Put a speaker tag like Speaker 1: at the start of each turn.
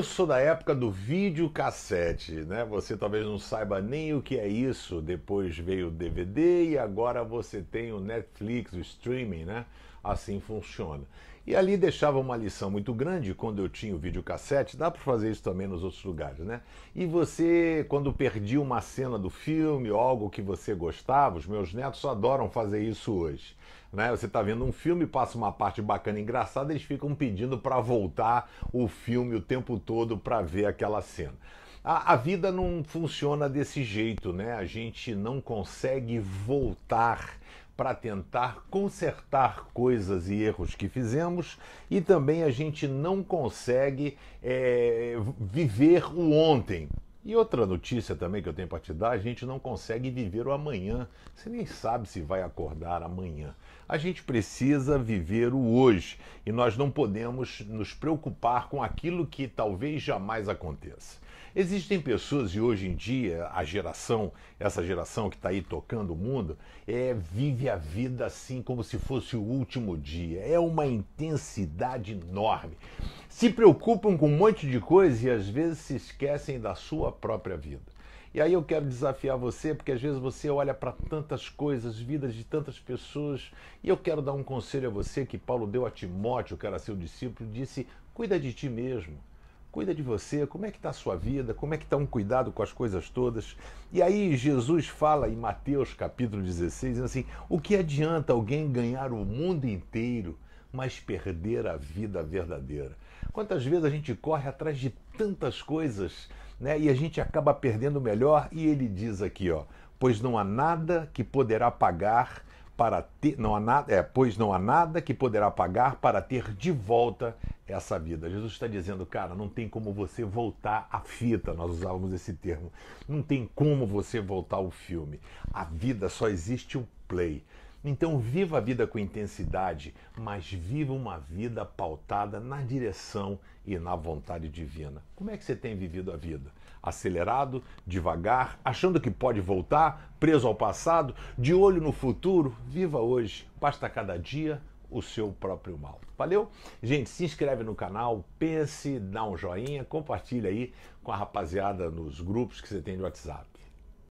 Speaker 1: Eu sou da época do videocassete, né? Você talvez não saiba nem o que é isso. Depois veio o DVD e agora você tem o Netflix, o streaming, né? Assim funciona. E ali deixava uma lição muito grande quando eu tinha o videocassete, dá para fazer isso também nos outros lugares, né? E você, quando perdia uma cena do filme algo que você gostava, os meus netos adoram fazer isso hoje. Né? Você está vendo um filme, passa uma parte bacana engraçada, eles ficam pedindo para voltar o filme o tempo todo para ver aquela cena. A, a, vida não funciona desse jeito, né? A gente não consegue voltar para tentar consertar coisas e erros que fizemos e também a gente não consegue é, viver o ontem. E outra notícia também que eu tenho para te dar: a gente não consegue viver o amanhã. Você nem sabe se vai acordar amanhã. A gente precisa viver o hoje e nós não podemos nos preocupar com aquilo que talvez jamais aconteça. Existem pessoas, e hoje em dia a geração, essa geração que está aí tocando o mundo, é, vive a vida assim como se fosse o último dia. É uma intensidade enorme. Se preocupam com um monte de coisa e às vezes se esquecem da sua própria vida. E aí eu quero desafiar você, porque às vezes você olha para tantas coisas, vidas de tantas pessoas, e eu quero dar um conselho a você que Paulo deu a Timóteo, que era seu discípulo, disse: cuida de ti mesmo. Cuida de você, como é que está a sua vida, como é que está um cuidado com as coisas todas. E aí Jesus fala em Mateus capítulo 16, assim, o que adianta alguém ganhar o mundo inteiro, mas perder a vida verdadeira? Quantas vezes a gente corre atrás de tantas coisas, né, e a gente acaba perdendo o melhor, e ele diz aqui, ó, pois não há nada que poderá pagar para ter, não há nada, é, pois não há nada que poderá pagar para ter de volta essa vida. Jesus está dizendo, cara, não tem como você voltar a fita, nós usávamos esse termo. Não tem como você voltar ao filme. A vida só existe o play. Então viva a vida com intensidade, mas viva uma vida pautada na direção e na vontade divina. Como é que você tem vivido a vida? Acelerado, devagar, achando que pode voltar, preso ao passado, de olho no futuro? Viva hoje. Basta cada dia o seu próprio mal. Valeu? Gente, se inscreve no canal, pense, dá um joinha, compartilha aí com a rapaziada nos grupos que você tem de WhatsApp.